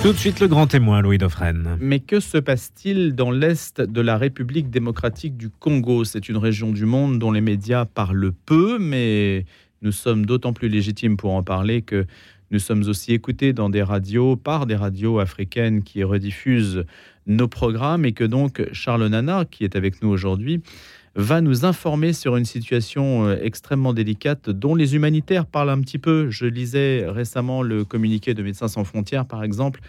Tout de suite le grand témoin, Louis Dauphren. Mais que se passe-t-il dans l'Est de la République démocratique du Congo? C'est une région du monde dont les médias parlent peu, mais nous sommes d'autant plus légitimes pour en parler que nous sommes aussi écoutés dans des radios, par des radios africaines qui rediffusent nos programmes et que donc Charles Nana, qui est avec nous aujourd'hui, va nous informer sur une situation euh, extrêmement délicate dont les humanitaires parlent un petit peu. Je lisais récemment le communiqué de Médecins sans frontières, par exemple,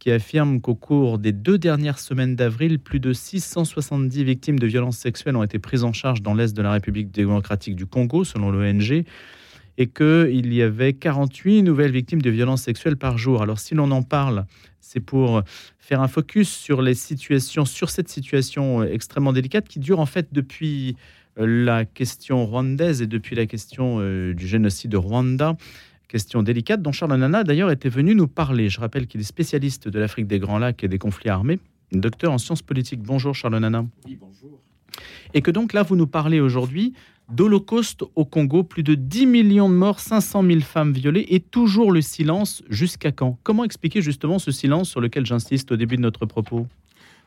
qui affirme qu'au cours des deux dernières semaines d'avril, plus de 670 victimes de violences sexuelles ont été prises en charge dans l'Est de la République démocratique du Congo, selon l'ONG et qu'il y avait 48 nouvelles victimes de violences sexuelles par jour. Alors si l'on en parle, c'est pour faire un focus sur les situations, sur cette situation euh, extrêmement délicate qui dure en fait depuis euh, la question rwandaise et depuis la question euh, du génocide de Rwanda. Question délicate dont Charles Nana d'ailleurs était venu nous parler. Je rappelle qu'il est spécialiste de l'Afrique des Grands Lacs et des conflits armés, docteur en sciences politiques. Bonjour Charles Nana. Oui, bonjour. Et que donc là, vous nous parlez aujourd'hui d'Holocauste au Congo, plus de 10 millions de morts, 500 000 femmes violées et toujours le silence jusqu'à quand? Comment expliquer justement ce silence sur lequel j'insiste au début de notre propos?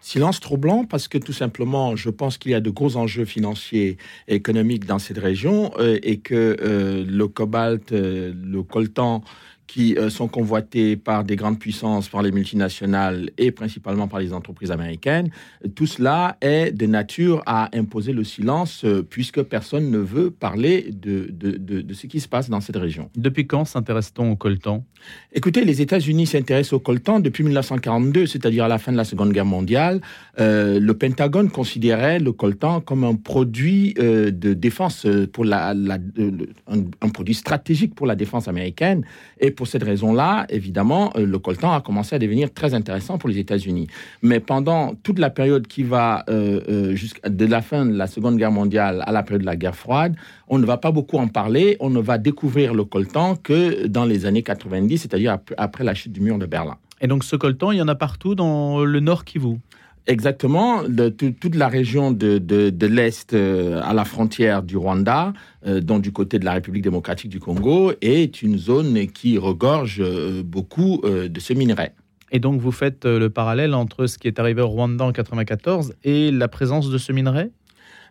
Silence troublant parce que tout simplement, je pense qu'il y a de gros enjeux financiers et économiques dans cette région euh, et que euh, le cobalt, euh, le coltan qui euh, sont convoités par des grandes puissances, par les multinationales et principalement par les entreprises américaines, tout cela est de nature à imposer le silence euh, puisque personne ne veut parler de, de, de, ce qui se passe dans cette région. Depuis quand s'intéresse-t-on au coltan? Écoutez, les États-Unis s'intéressent au coltan depuis 1942, c'est-à-dire à la fin de la Seconde Guerre mondiale. Euh, le Pentagone considérait le coltan comme un produit de défense pour la, la un, un, produit stratégique pour la défense américaine et pour cette raison-là, évidemment, euh, le coltan a commencé à devenir très intéressant pour les États-Unis. Mais pendant toute la période qui va euh, euh, jusqu'à de la fin de la Seconde Guerre mondiale à la période de la guerre froide, on ne va pas beaucoup en parler. On ne va découvrir le coltan que dans les années 90, c'est-à-dire après la chute du mur de Berlin. Et donc ce coltan, il y en a partout dans le Nord Kivu? Exactement, de, toute la région de, de, l'Est euh, à la frontière du Rwanda, euh, donc du côté de la République démocratique du Congo, est une zone qui regorge euh, beaucoup de ce minerai. Et donc vous faites le parallèle entre ce qui est arrivé au Rwanda en 1994 et la présence de ce minerai?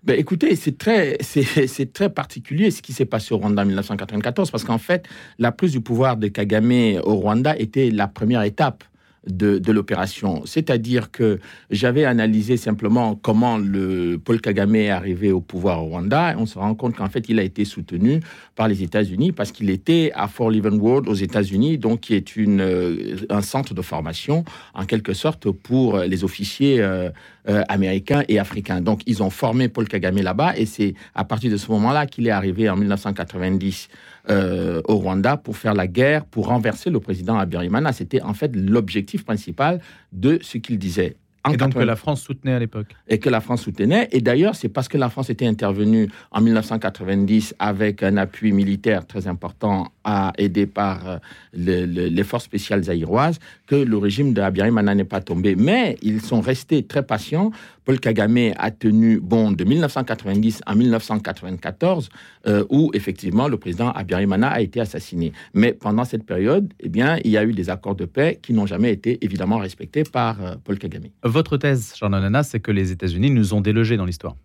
Ben, écoutez, c'est très, c'est, très particulier ce qui s'est passé au Rwanda en 1994, parce qu'en fait, la prise du pouvoir de Kagame au Rwanda était la première étape de, l'opération. C'est-à-dire que j'avais analysé simplement comment le Paul Kagame est arrivé au pouvoir au Rwanda. Et on se rend compte qu'en fait, il a été soutenu par les États-Unis parce qu'il était à Fort Leavenworth aux États-Unis, donc qui est une, euh, un centre de formation en quelque sorte pour les officiers euh, euh, américains et africains. Donc, ils ont formé Paul Kagame là-bas et c'est à partir de ce moment-là qu'il est arrivé en 1990 euh, au Rwanda pour faire la guerre, pour renverser le président Abiyarimana. C'était en fait l'objectif principal de ce qu'il disait. et donc que la France soutenait à l'époque. Et que la France soutenait. Et d'ailleurs, c'est parce que la France était intervenue en 1990 avec un appui militaire très important aidé par euh, les forces spéciales zaïroises que le régime de Abiyarimana n'est pas tombé. Mais ils sont restés très patients Paul Kagame a tenu bon de 1990 à 1994, euh, où effectivement le président Abiyarimana a été assassiné. Mais pendant cette période, eh bien, il y a eu des accords de paix qui n'ont jamais été évidemment respectés par euh, Paul Kagame. Votre thèse, Jean Nana, c'est que les États-Unis nous ont délogés dans l'histoire.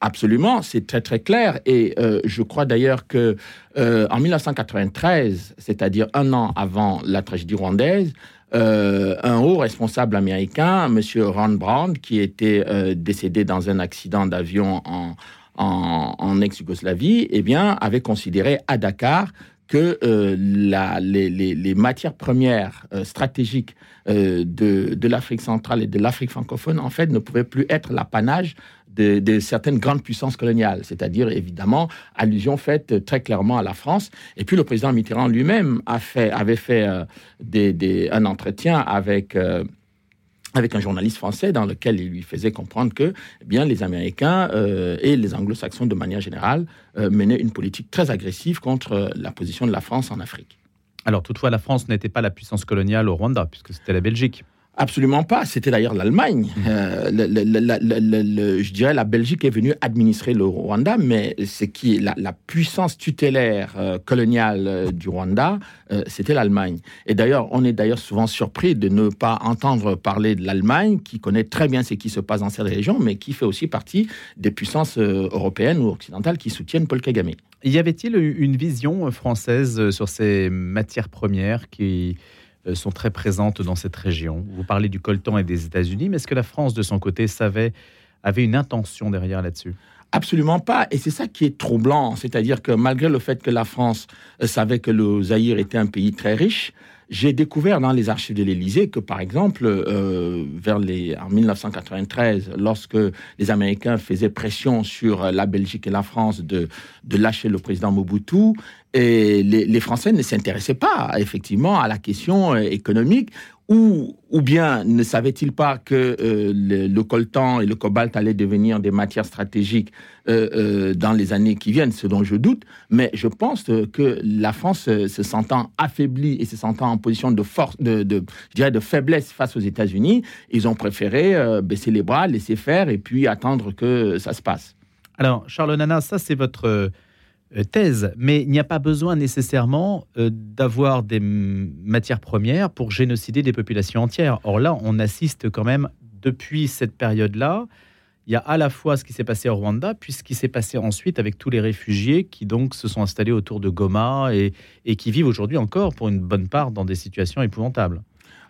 Absolument, c'est très très clair. Et euh, je crois d'ailleurs que en 1993, c'est-à-dire un an avant la tragédie rwandaise, euh, un haut responsable américain, M. Ron Brown, qui était euh, décédé dans un accident d'avion en, en, ex-Yougoslavie, eh bien, avait considéré à Dakar que euh, les, matières premières stratégiques de, de l'Afrique centrale et de l'Afrique francophone, en fait, ne pouvaient plus être l'apanage de, certaines grandes puissances coloniales, c'est-à-dire évidemment allusion faite très clairement à la France. Et puis le président Mitterrand lui-même avait fait euh, un entretien avec euh, avec un journaliste français dans lequel il lui faisait comprendre que eh bien, les Américains euh, et les Anglo-Saxons de manière générale menaient une politique très agressive contre la position de la France en Afrique. Alors toutefois, la France n'était pas la puissance coloniale au Rwanda, puisque c'était la Belgique. Absolument pas. C'était d'ailleurs l'Allemagne. Euh, je dirais la Belgique est venue administrer le Rwanda, mais c'est qui la, puissance tutélaire euh, coloniale euh, du Rwanda, c'était l'Allemagne. Et d'ailleurs, on est d'ailleurs souvent surpris de ne pas entendre parler de l'Allemagne, qui connaît très bien ce qui se passe dans cette région, mais qui fait aussi partie des puissances européennes ou occidentales qui soutiennent Paul Kagame. Y avait-il une vision française sur ces matières premières qui sont très présentes dans cette région. Vous parlez du coltan et des États-Unis, mais est-ce que la France, de son côté, savait, avait une intention derrière là-dessus? Absolument pas. Et c'est ça qui est troublant. C'est-à-dire que malgré le fait que la France euh, savait que le Zaïre était un pays très riche, j'ai découvert dans les archives de l'Élysée que, par exemple, euh, vers en 1993, lorsque les Américains faisaient pression sur la Belgique et la France de, de lâcher le président Mobutu, les Français ne s'intéressaient pas effectivement à la question euh, économique ou, bien ne savaient-ils pas que euh, le, coltan et le cobalt allaient devenir des matières stratégiques euh, dans les années qui viennent, ce dont je doute. Mais je pense que la France, se sentant affaiblie et se sentant en position de force, de, je dirais de faiblesse face aux États-Unis, ils ont préféré baisser les bras, laisser faire et puis attendre que ça se passe. Alors, Charles Nana, ça c'est votre euh, thèse, mais il n'y a pas besoin nécessairement euh, d'avoir des matières premières pour génocider des populations entières. Or là, on assiste quand même, depuis cette période-là, il y a à la fois ce qui s'est passé au Rwanda, puis ce qui s'est passé ensuite avec tous les réfugiés qui donc se sont installés autour de Goma et, et qui vivent aujourd'hui encore pour une bonne part dans des situations épouvantables.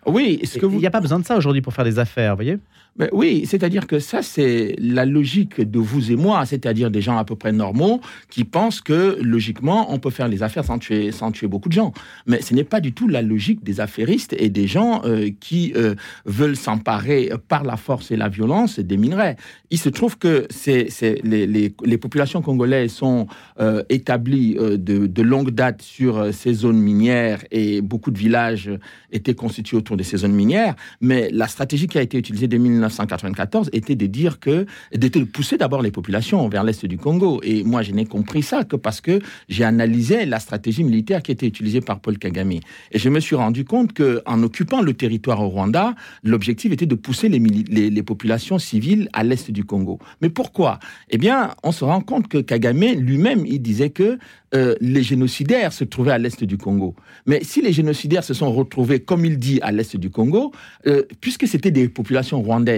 Oui, ce que vous... Il n'y a pas besoin de ça aujourd'hui pour faire des affaires, voyez? Ben oui, c'est-à-dire que ça, c'est la logique de vous et moi, c'est-à-dire des gens à peu près normaux qui pensent que, logiquement, on peut faire les affaires sans tuer, sans tuer beaucoup de gens. Mais ce n'est pas du tout la logique des affairistes et des gens euh, qui euh, veulent s'emparer par la force et la violence des minerais. Il se trouve que c'est, les, les, les, populations congolaises sont euh, établies de, de longue date sur ces zones minières et beaucoup de villages étaient constitués autour de ces zones minières. Mais la stratégie qui a été utilisée dès 1994 était de dire que, d'être de pousser d'abord les populations vers l'est du Congo. Et moi, je n'ai compris ça que parce que j'ai analysé la stratégie militaire qui était utilisée par Paul Kagame. Et je me suis rendu compte que, en occupant le territoire au Rwanda, l'objectif était de pousser les, les, populations civiles à l'est du Congo. Mais pourquoi? Eh bien, on se rend compte que Kagame lui-même, il disait que euh, les génocidaires se trouvaient à l'est du Congo. Mais si les génocidaires se sont retrouvés, comme il dit, à l'est du Congo, euh, puisque c'était des populations rwandaises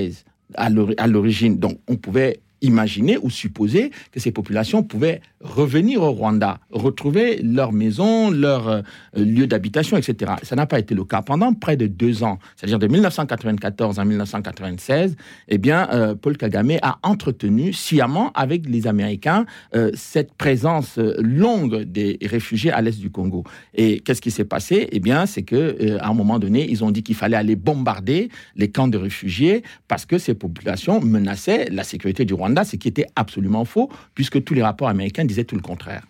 à l'origine, donc on pouvait imaginer ou supposer que ces populations pouvaient revenir au Rwanda, retrouver leur maison, leur euh, lieu d'habitation, etc. Ça n'a pas été le cas. Pendant près de deux ans, c'est-à-dire de 1994 à 1996, eh bien, euh, Paul Kagame a entretenu sciemment avec les Américains euh, cette présence longue des réfugiés à l'est du Congo. Et qu'est-ce qui s'est passé? Eh bien, c'est que à un moment donné, ils ont dit qu'il fallait aller bombarder les camps de réfugiés parce que ces populations menaçaient la sécurité du Rwanda ce qui était absolument faux, puisque tous les rapports américains disaient tout le contraire.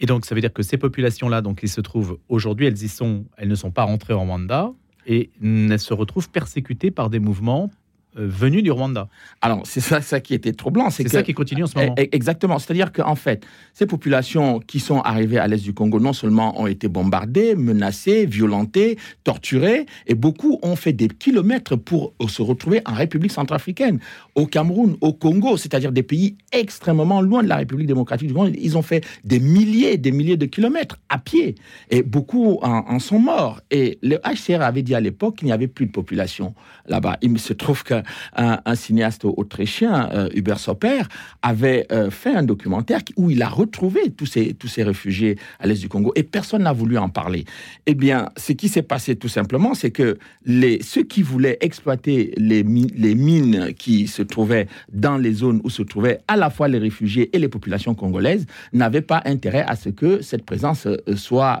Et donc, ça veut dire que ces populations-là, donc, qui se trouvent aujourd'hui, elles y sont, elles ne sont pas rentrées en Rwanda et elles se retrouvent persécutées par des mouvements venus du Rwanda. Alors, c'est ça, ça qui était troublant. C'est ça qui continue en ce moment. Eh, exactement. C'est-à-dire qu'en fait, ces populations qui sont arrivées à l'est du Congo, non seulement ont été bombardées, menacées, violentées, torturées, et beaucoup ont fait des kilomètres pour se retrouver en République centrafricaine, au Cameroun, au Congo, c'est-à-dire des pays extrêmement loin de la République démocratique du Congo. Ils ont fait des milliers, des milliers de kilomètres à pied, et beaucoup en, sont morts. Et le HCR avait dit à l'époque qu'il n'y avait plus de population là-bas. Il se trouve qu'un un cinéaste autrichien, euh, Hubert Sopper, avait euh, fait un documentaire où il a retrouvé tous ces, tous ces réfugiés à l'est du Congo et personne n'a voulu en parler. Eh bien, ce qui s'est passé tout simplement, c'est que les, ceux qui voulaient exploiter les, mines qui se trouvaient dans les zones où se trouvaient à la fois les réfugiés et les populations congolaises n'avaient pas intérêt à ce que cette présence euh, soit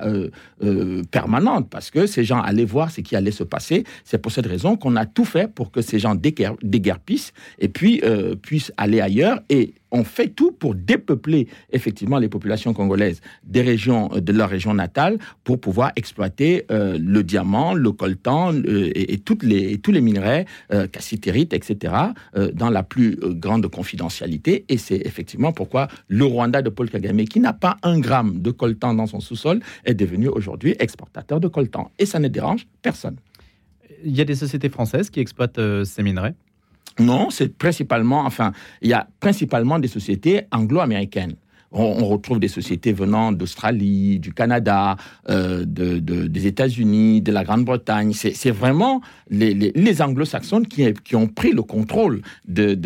permanente parce que ces gens allaient voir ce qui allait se passer. C'est pour cette raison qu'on a tout fait pour que ces gens déguerpissent et puis euh, puissent aller ailleurs. Et on fait tout pour dépeupler effectivement les populations congolaises des régions de leur région natale pour pouvoir exploiter euh, le diamant, le coltan et, toutes les, tous les minerais, euh, cassitérite, etc., dans la plus grande confidentialité. Et c'est effectivement pourquoi le Rwanda de Paul Kagame, qui n'a pas un gramme de coltan dans son sous-sol, est devenu aujourd'hui exportateur de coltan. Et ça ne dérange personne. Il y a des sociétés françaises qui exploitent ces minerais? Non, c'est principalement, enfin, il y a principalement des sociétés anglo-américaines on, retrouve des sociétés venant d'Australie, du Canada, euh, des États-Unis, de la Grande-Bretagne. C'est vraiment les, anglo-saxons qui, ont pris le contrôle des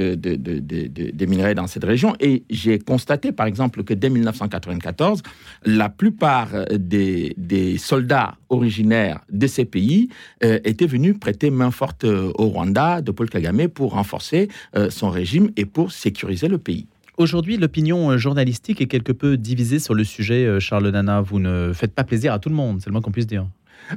minerais dans cette région. Et j'ai constaté, par exemple, que dès 1994, la plupart des, soldats originaires de ces pays euh, étaient venus prêter main forte au Rwanda de Paul Kagame pour renforcer euh, son régime et pour sécuriser le pays. Aujourd'hui, l'opinion euh, journalistique est quelque peu divisée sur le sujet, euh, Charles Nana. Vous ne faites pas plaisir à tout le monde, c'est le moins qu'on puisse dire.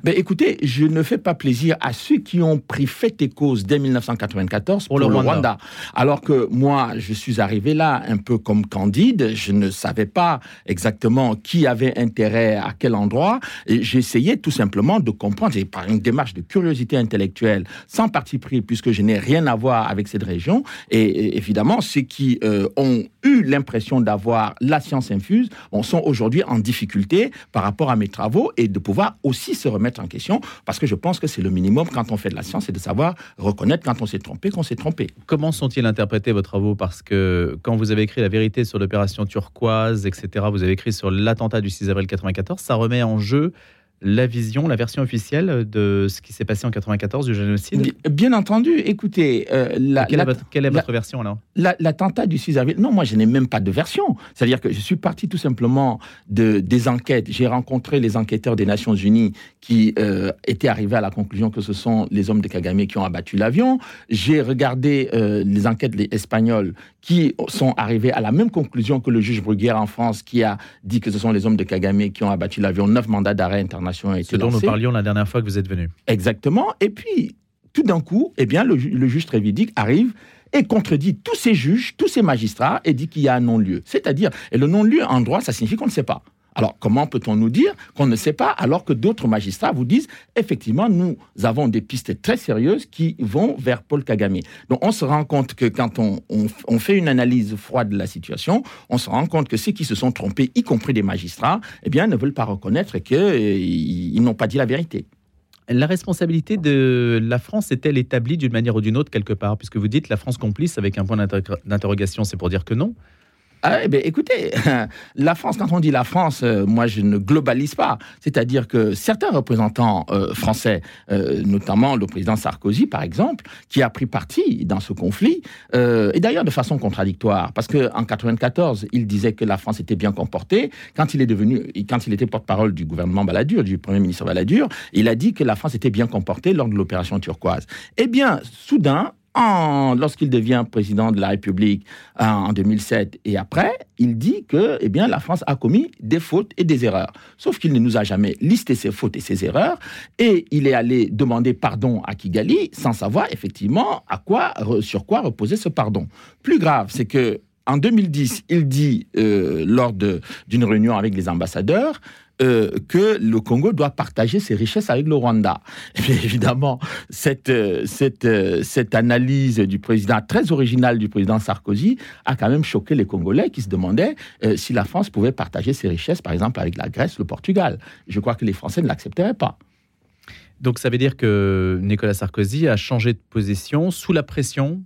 Ben, écoutez, je ne fais pas plaisir à ceux qui ont pris fait et cause dès 1994 pour, le, Rwanda. Alors que moi, je suis arrivé là un peu comme Candide. Je ne savais pas exactement qui avait intérêt à quel endroit. Et j'essayais tout simplement de comprendre, et par une démarche de curiosité intellectuelle, sans parti pris, puisque je n'ai rien à voir avec cette région. Et, évidemment, ceux qui euh, ont eu l'impression d'avoir la science infuse sont aujourd'hui en difficulté par rapport à mes travaux et de pouvoir aussi se remettre en question, parce que je pense que c'est le minimum quand on fait de la science, c'est de savoir reconnaître quand on s'est trompé, qu'on s'est trompé. Comment sont-ils interprétés vos travaux? Parce que quand vous avez écrit la vérité sur l'opération turquoise, etc., vous avez écrit sur l'attentat du 6 avril 1994, ça remet en jeu la vision, la version officielle de ce qui s'est passé en 94 du génocide Bien entendu. Écoutez, euh, quelle, est votre, quelle, est votre, version alors? L'attentat du 6 avril. Non, moi je n'ai même pas de version. C'est-à-dire que je suis parti tout simplement de des enquêtes. J'ai rencontré les enquêteurs des Nations Unies qui euh, étaient arrivés à la conclusion que ce sont les hommes de Kagame qui ont abattu l'avion. J'ai regardé euh, les enquêtes espagnoles qui sont arrivés à la même conclusion que le juge Bruguière en France, qui a dit que ce sont les hommes de Kagame qui ont abattu l'avion. Neuf mandats d'arrêt été Ce dont nous parlions la dernière fois que vous êtes venu. Exactement. Et puis, tout d'un coup, eh bien, le, le juge Trévidic arrive et contredit tous ces juges, tous ces magistrats, et dit qu'il y a un non-lieu. C'est-à-dire, et le non-lieu en droit, ça signifie qu'on ne sait pas. Alors, comment peut-on nous dire qu'on ne sait pas alors que d'autres magistrats vous disent effectivement, nous avons des pistes très sérieuses qui vont vers Paul Kagame. Donc, on se rend compte que quand on, fait une analyse froide de la situation, on se rend compte que ceux qui se sont trompés, y compris des magistrats, eh bien, ne veulent pas reconnaître qu'ils n'ont pas dit la vérité. La responsabilité de la France est-elle établie d'une manière ou d'une autre quelque part? Puisque vous dites la France complice avec un point d'interrogation, c'est pour dire que non. Ah, eh bien, écoutez, la France, quand on dit la France, euh, moi je ne globalise pas. C'est-à-dire que certains représentants euh, français, euh, notamment le président Sarkozy par exemple, qui a pris parti dans ce conflit, et d'ailleurs de façon contradictoire, parce qu'en 94, il disait que la France était bien comportée. Quand il est devenu, quand il était porte-parole du gouvernement Balladur, du premier ministre Balladur, il a dit que la France était bien comportée lors de l'opération turquoise. Eh bien, soudain, lorsqu'il devient président de la République euh, en 2007 et après, il dit que eh bien, la France a commis des fautes et des erreurs. Sauf qu'il ne nous a jamais listé ses fautes et ses erreurs et il est allé demander pardon à Kigali sans savoir effectivement à quoi, sur quoi reposer ce pardon. Plus grave, c'est que en 2010, il dit euh, lors d'une réunion avec les ambassadeurs euh, que le Congo doit partager ses richesses avec le Rwanda. Et évidemment, cette, euh, cette, euh, cette analyse du président, très originale du président Sarkozy, a quand même choqué les Congolais qui se demandaient si la France pouvait partager ses richesses, par exemple, avec la Grèce, le Portugal. Je crois que les Français ne l'accepteraient pas. Donc ça veut dire que Nicolas Sarkozy a changé de position sous la pression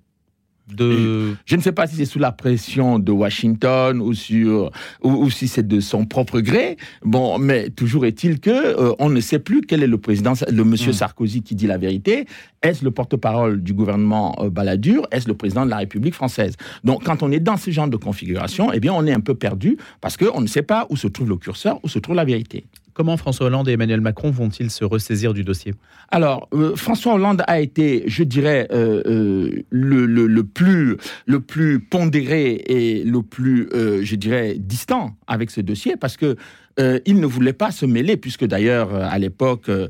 je ne sais pas si c'est sous la pression de Washington ou, sur, ou, si c'est de son propre gré. Bon, mais toujours est-il que euh, on ne sait plus quel est le président, le monsieur hmm. Sarkozy qui dit la vérité. Est-ce le porte-parole du gouvernement euh, Balladur? Est-ce le président de la République française? Donc, quand on est dans ce genre de configuration, eh bien, on est un peu perdu parce qu'on ne sait pas où se trouve le curseur, où se trouve la vérité. Comment François Hollande et Emmanuel Macron vont-ils se ressaisir du dossier? Alors, euh, François Hollande a été, je dirais, euh, euh, le, plus, le plus pondéré et le plus, je dirais, distant avec ce dossier parce que euh, il ne voulait pas se mêler, puisque d'ailleurs, euh, à l'époque, euh,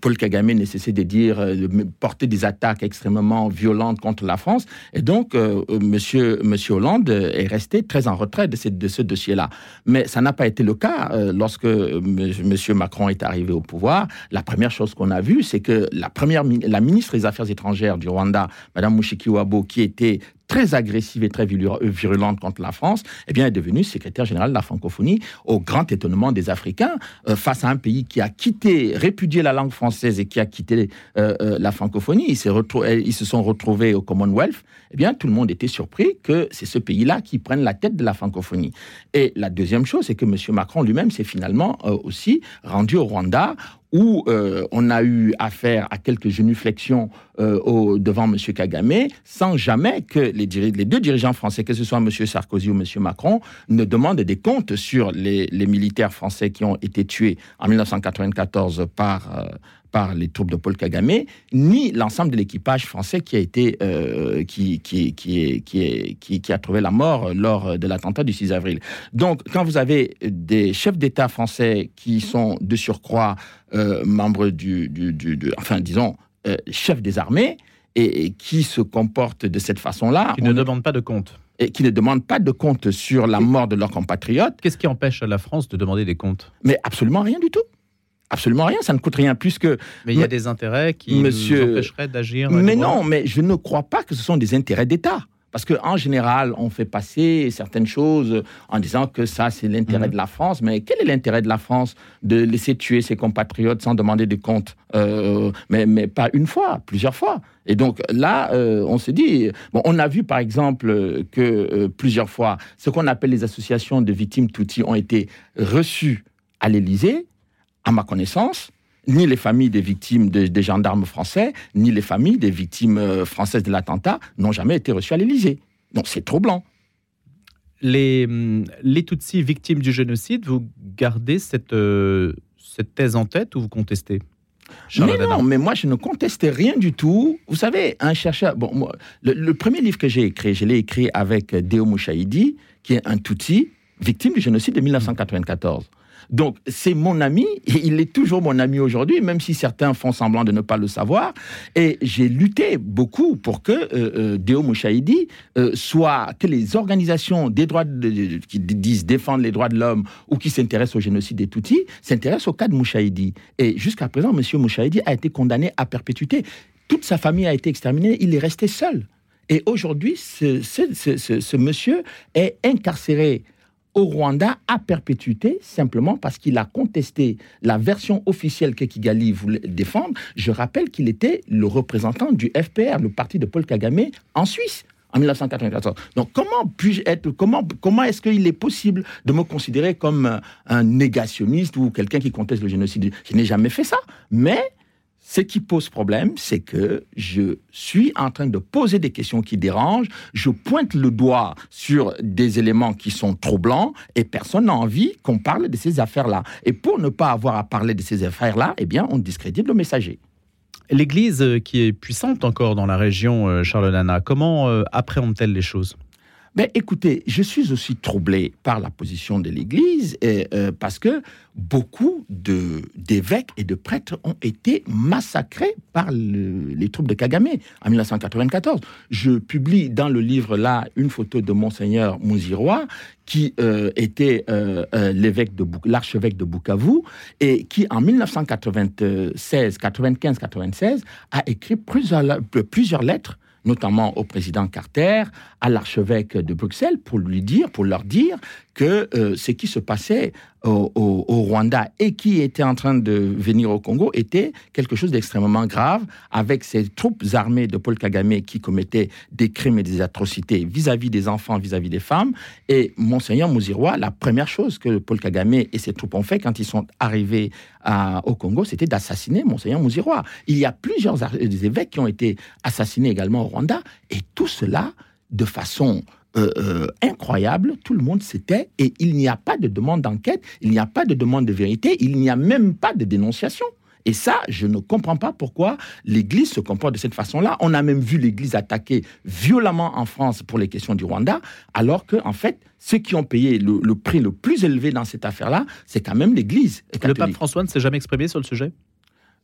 Paul Kagame ne cessait de dire, de porter des attaques extrêmement violentes contre la France. Et donc, monsieur, monsieur Hollande est resté très en retrait de, de ce dossier-là. Mais ça n'a pas été le cas lorsque monsieur Macron est arrivé au pouvoir. La première chose qu'on a vue, c'est que la première, la ministre des Affaires étrangères du Rwanda, madame Mushikiwabo, qui était très agressive et très virulente contre la France, eh bien, est devenu secrétaire général de la francophonie, au grand étonnement des Africains, face à un pays qui a quitté, répudié la langue française et qui a quitté la francophonie. Ils, ils se sont retrouvés au Commonwealth. Eh bien, tout le monde était surpris que c'est ce pays-là qui prenne la tête de la francophonie. Et la deuxième chose, c'est que M. Macron lui-même s'est finalement aussi rendu au Rwanda où euh, on a eu affaire à quelques genuflexions euh, devant M. Kagame, sans jamais que les, les, deux dirigeants français, que ce soit M. Sarkozy ou M. Macron, ne demandent des comptes sur les, les, militaires français qui ont été tués en 1994 par, euh, par les troupes de Paul Kagame, ni l'ensemble de l'équipage français qui a été euh, qui, qui, qui, qui, a trouvé la mort lors de l'attentat du 6 avril. Donc, quand vous avez des chefs d'État français qui sont de surcroît euh, membres du, du, du, enfin, disons, euh, chefs des armées, et, qui se comportent de cette façon-là. Qui ne demandent pas de compte et qui ne demandent pas de compte sur la mort de leurs compatriotes. Qu'est-ce qui empêche la France de demander des comptes? Mais absolument rien du tout. Absolument rien, ça ne coûte rien plus que. Mais il y a des intérêts qui Monsieur... nous empêcheraient d'agir. Mais non, mais je ne crois pas que ce sont des intérêts d'État. Parce qu'en général, on fait passer certaines choses en disant que ça, c'est l'intérêt mhm. de la France. Mais quel est l'intérêt de la France de laisser tuer ses compatriotes sans demander de compte euh, mais, mais pas une fois, plusieurs fois? Et donc là, euh, on se dit, bon, on a vu par exemple que euh, plusieurs fois, ce qu'on appelle les associations de victimes Tutsi ont été reçues à l'Élysée à ma connaissance, ni les familles des victimes des gendarmes français, ni les familles des victimes euh, françaises de l'attentat n'ont jamais été reçues à l'Élysée. Donc c'est troublant. Les, hum, les Tutsis victimes du génocide, vous gardez cette, euh, cette thèse en tête ou vous contestez mais non, mais moi je ne contestais rien du tout. Vous savez, un chercheur. Bon, moi, le, premier livre que j'ai écrit, je l'ai écrit avec Deo Mouchaïdi, qui est un Tutsi, victime du génocide de 1994. Donc, c'est mon ami, et il est toujours mon ami aujourd'hui, même si certains font semblant de ne pas le savoir. Et j'ai lutté beaucoup pour que euh, euh Deo euh, soit, que les organisations des droits qui disent défendre les droits de l'homme ou qui s'intéressent au génocide des Tutsis s'intéressent au cas de Mouchaïdi. Et jusqu'à présent, M. Mouchaïdi a été condamné à perpétuité. Toute sa famille a été exterminée, il est resté seul. Et aujourd'hui, ce, monsieur est incarcéré au Rwanda à perpétuité, simplement parce qu'il a contesté la version officielle que Kigali voulait défendre. Je rappelle qu'il était le représentant du FPR, le parti de Paul Kagame, en Suisse en 1994. Donc comment puis-je être, comment, comment est-ce qu'il est possible de me considérer comme un négationniste ou quelqu'un qui conteste le génocide? Je n'ai jamais fait ça, mais ce qui pose problème, c'est que je suis en train de poser des questions qui dérangent, je pointe le doigt sur des éléments qui sont troublants et personne n'a envie qu'on parle de ces affaires-là. Et pour ne pas avoir à parler de ces affaires-là, eh bien, on discrédite le messager. L'Église euh, qui est puissante encore dans la région, euh, Charles Nana, comment euh, appréhende-t-elle les choses? Ben, écoutez, je suis aussi troublé par la position de l'Église euh, parce que beaucoup d'évêques et de prêtres ont été massacrés par les troupes de Kagame en 1994. Je publie dans le livre là une photo de monseigneur Mouzirois qui euh, était euh, l'évêque de l'archevêque de Bukavu et qui en 1996, 95, 96 a écrit plusieurs, plusieurs lettres notamment au président Carter, à l'archevêque de Bruxelles, pour lui dire, pour leur dire que euh, ce qui se passait au, Rwanda et qui était en train de venir au Congo était quelque chose d'extrêmement grave, avec ces troupes armées de Paul Kagame qui commettaient des crimes et des atrocités vis-à-vis des enfants, vis-à-vis des femmes. Et Monseigneur Mouzirois, la première chose que Paul Kagame et ses troupes ont fait quand ils sont arrivés au Congo, c'était d'assassiner Monseigneur Mouzirois. Il y a plusieurs évêques qui ont été assassinés également au Rwanda, et tout cela de façon euh, euh, incroyable, tout le monde s'était, et il n'y a pas de demande d'enquête, il n'y a pas de demande de vérité, il n'y a même pas de dénonciation. Et ça, je ne comprends pas pourquoi l'Église se comporte de cette façon-là. On a même vu l'Église attaquer violemment en France pour les questions du Rwanda, alors que, en fait, ceux qui ont payé le, prix le plus élevé dans cette affaire-là, c'est quand même l'Église. Le pape François ne s'est jamais exprimé sur le sujet?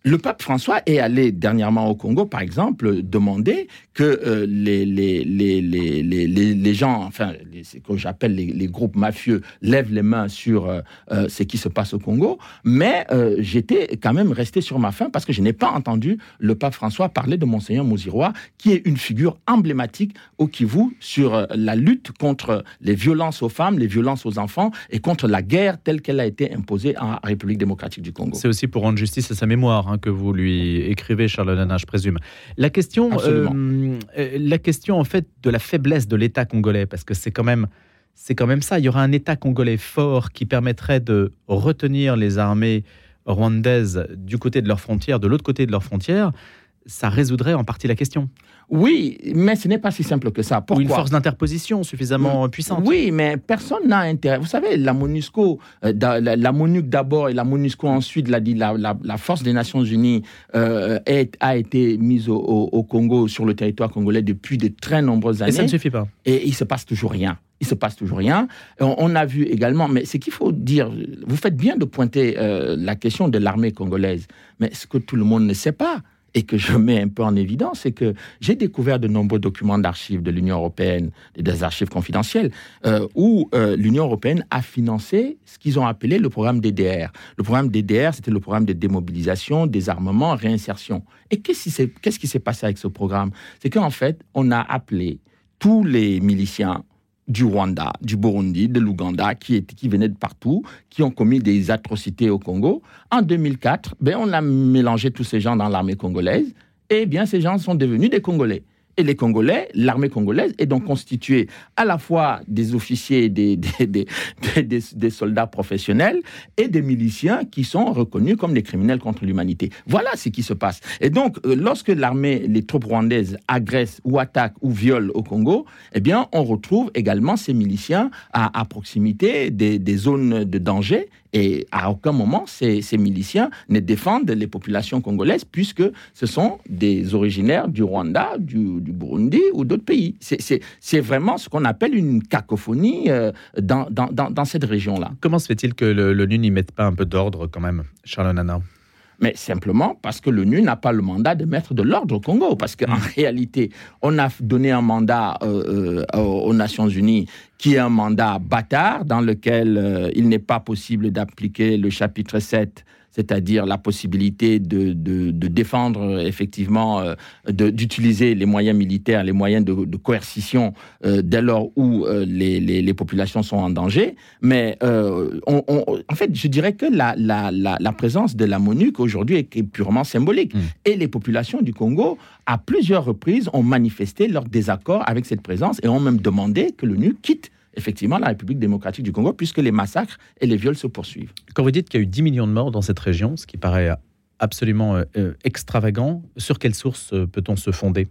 Le pape François est allé dernièrement au Congo, par exemple, demander que euh, les, les, les, les, gens, enfin, ce que j'appelle les, groupes mafieux, lèvent les mains sur euh, euh, ce qui se passe au Congo. Mais j'étais quand même resté sur ma faim parce que je n'ai pas entendu le pape François parler de Monseigneur Mouzirois, qui est une figure emblématique au Kivu sur la lutte contre les violences aux femmes, les violences aux enfants et contre la guerre telle qu'elle a été imposée en République démocratique du Congo. C'est aussi pour rendre justice à sa mémoire hein, que vous lui écrivez, Charles Nana, je présume. La question, euh, la question en fait de la faiblesse de l'État congolais, parce que c'est quand même c'est quand même ça. Il y aura un État congolais fort qui permettrait de retenir les armées rwandaises du côté de leurs frontières, de l'autre côté de leurs frontières. Ça résoudrait en partie la question. Oui, mais ce n'est pas si simple que ça. Pourquoi Ou une force d'interposition suffisamment puissante. Oui, mais personne n'a intérêt. Vous savez, la MONUSCO, euh, la, MONUC d'abord et la MONUSCO ensuite, la, la, force des Nations Unies euh, a été mise au, Congo, sur le territoire congolais depuis de très nombreuses années. Et ça ne suffit pas. Et il se passe toujours rien il se passe toujours rien. On, a vu également, mais ce qu'il faut dire, vous faites bien de pointer euh, la question de l'armée congolaise, mais ce que tout le monde ne sait pas, et que je mets un peu en évidence, c'est que j'ai découvert de nombreux documents d'archives de l'Union européenne, des archives confidentielles, euh, où euh, l'Union européenne a financé ce qu'ils ont appelé le programme DDR. Le programme DDR, c'était le programme de démobilisation, désarmement, réinsertion. Et qu'est-ce qui s'est passé avec ce programme? C'est qu'en fait, on a appelé tous les miliciens du Rwanda, du Burundi, de l'Ouganda, qui, qui venaient de partout, qui ont commis des atrocités au Congo. En 2004, ben, on a mélangé tous ces gens dans l'armée congolaise, et bien ces gens sont devenus des Congolais. Et les Congolais, l'armée congolaise est donc constituée à la fois des officiers, des, des, soldats professionnels et des miliciens qui sont reconnus comme des criminels contre l'humanité. Voilà ce qui se passe. Et donc, euh, lorsque l'armée, les troupes rwandaises agressent ou attaquent ou violent au Congo, eh bien, on retrouve également ces miliciens à, à proximité des, zones de danger et à aucun moment, ces, miliciens ne défendent les populations congolaises puisque ce sont des originaires du Rwanda, du, Burundi ou d'autres pays. C'est vraiment ce qu'on appelle une cacophonie euh, dans, cette région-là. Comment se fait-il que l'ONU n'y mette pas un peu d'ordre quand même, Charles Nana mais simplement parce que l'ONU n'a pas le mandat de mettre de l'ordre au Congo. Parce qu'en hmm. réalité, on a donné un mandat euh, euh, aux Nations Unies qui est un mandat bâtard dans lequel euh, il n'est pas possible d'appliquer le chapitre 7 c'est-à-dire la possibilité de, défendre euh, effectivement, euh, d'utiliser les moyens militaires, les moyens de, coercition euh, dès lors où les, populations sont en danger. Mais en fait, je dirais que la, présence de la MONUC aujourd'hui est, purement symbolique. Mmh. Et les populations du Congo, à plusieurs reprises, ont manifesté leur désaccord avec cette présence et ont même demandé que l'ONU quitte effectivement la République démocratique du Congo, puisque les massacres et les viols se poursuivent. Quand vous dites qu'il y a eu 10 millions de morts dans cette région, ce qui paraît absolument euh, euh, extravagant, sur quelle source euh, peut-on se fonder?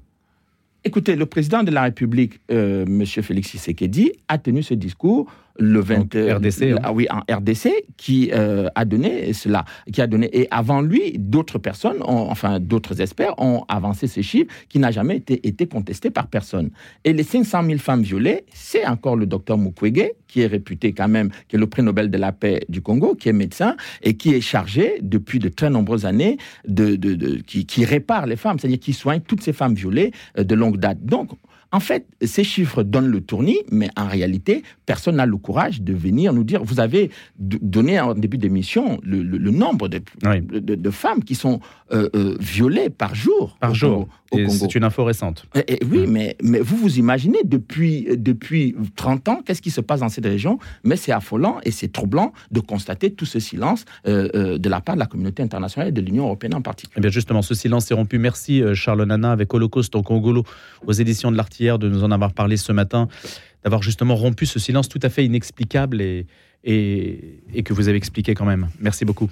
Écoutez, le président de la République, M. Félix Tshisekedi, a tenu ce discours le 20 RDC, hein. ah oui, en RDC, qui euh, a donné cela, qui a donné. Et avant lui, d'autres personnes, enfin d'autres experts, ont avancé ces chiffres qui n'a jamais été, été contesté par personne. Et les 500 000 femmes violées, c'est encore le docteur Mukwege, qui est réputé quand même, qui est le prix Nobel de la paix du Congo, qui est médecin et qui est chargé depuis de très nombreuses années de, de, de qui, qui, répare les femmes, c'est-à-dire qui soigne toutes ces femmes violées euh, de longue date. Donc, en fait, ces chiffres donnent le tournis, mais en réalité, personne n'a le courage de venir nous dire, vous avez donné en début d'émission le, nombre de, de, femmes qui sont euh, euh, violées par jour. Par jour. C'est une info récente. Et, oui, mais, mais vous vous imaginez, depuis, depuis 30 ans, qu'est-ce qui se passe dans cette région? Mais c'est affolant et c'est troublant de constater tout ce silence euh, de la part de la communauté internationale et de l'Union européenne en particulier. Eh bien justement, ce silence est rompu. Merci Charles Nana avec Holocauste en Congolo aux éditions de de nous en avoir parlé ce matin, d'avoir justement rompu ce silence tout à fait inexplicable et, et, et, que vous avez expliqué quand même. Merci beaucoup.